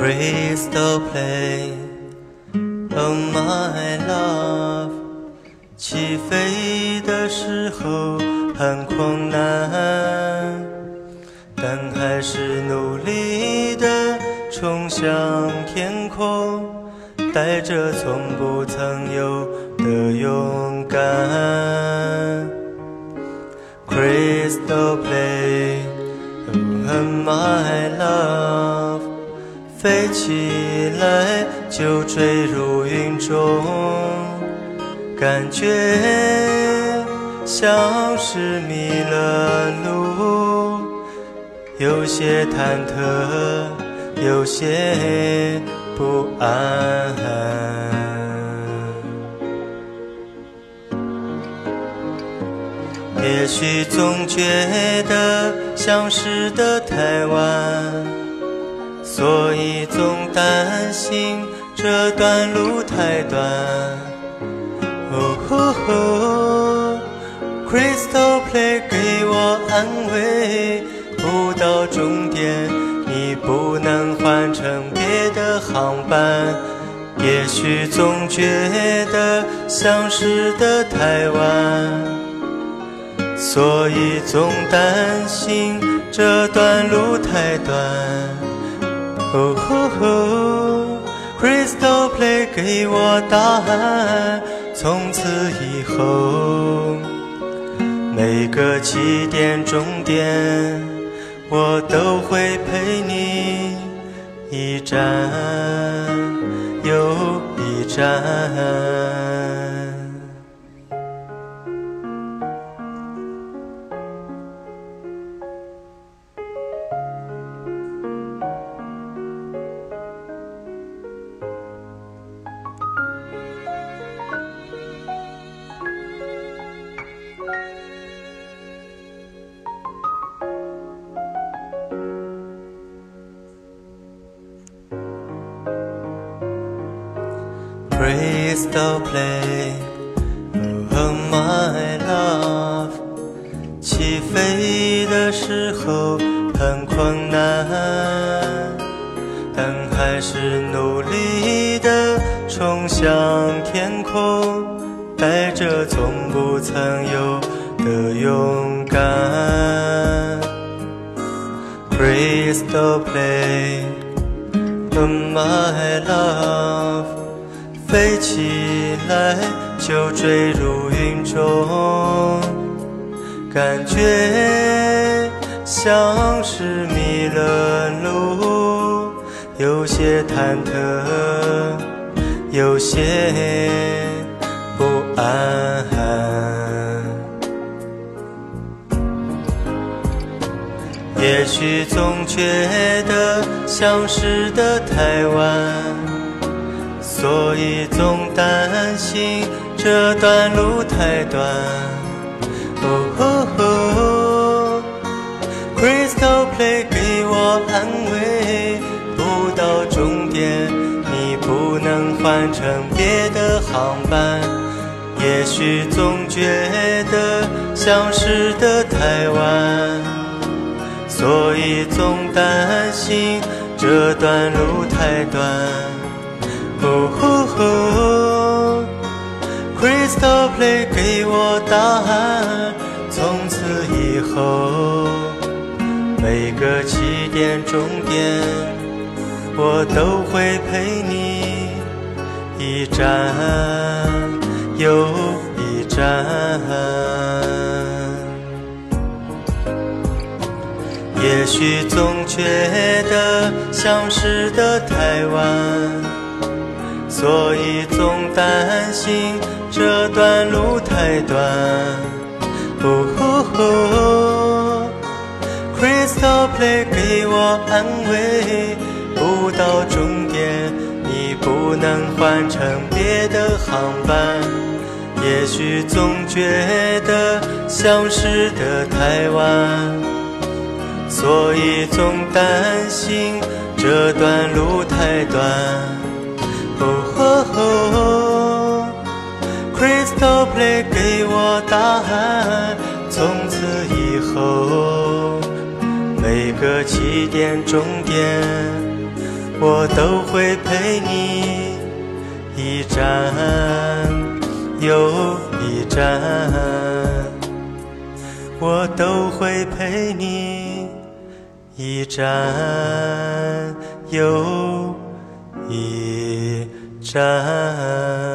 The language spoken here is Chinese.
Crystal play, oh my love。起飞的时候很困难，但还是努力的冲向天空，带着从不曾有的勇敢。Crystal play, oh my love。飞起来就坠入云中，感觉像是迷了路，有些忐忑，有些不安。也许总觉得相识的太晚。所以总担心这段路太短。哦吼吼，Crystal Play 给我安慰，不到终点你不能换成别的航班。也许总觉得相识的太晚，所以总担心这段路太短。哦吼吼，Crystal Play 给我答案。从此以后，每个起点终点，我都会陪你一站又一站。Crystal play, oh my love。起飞的时候很困难，但还是努力的冲向天空，带着从不曾有的勇敢。Crystal play, oh my love。飞起来就坠入云中，感觉像是迷了路，有些忐忑，有些不安。也许总觉得相识的太晚。所以总担心这段路太短。哦，Crystal Play 给我安慰，不到终点你不能换成别的航班。也许总觉得相识的太晚，所以总担心这段路太短。哦，Crystal Play 给我答案。从此以后，每个起点终点，我都会陪你一站又一站。也许总觉得相识的太晚。所以总担心这段路太短。哦，Crystal Play 给我安慰，不到终点你不能换成别的航班。也许总觉得相识的太晚，所以总担心这段路太短。，Crystal Play 给我答案。从此以后，每个起点终点，我都会陪你一站又一站，我都会陪你一站又一站。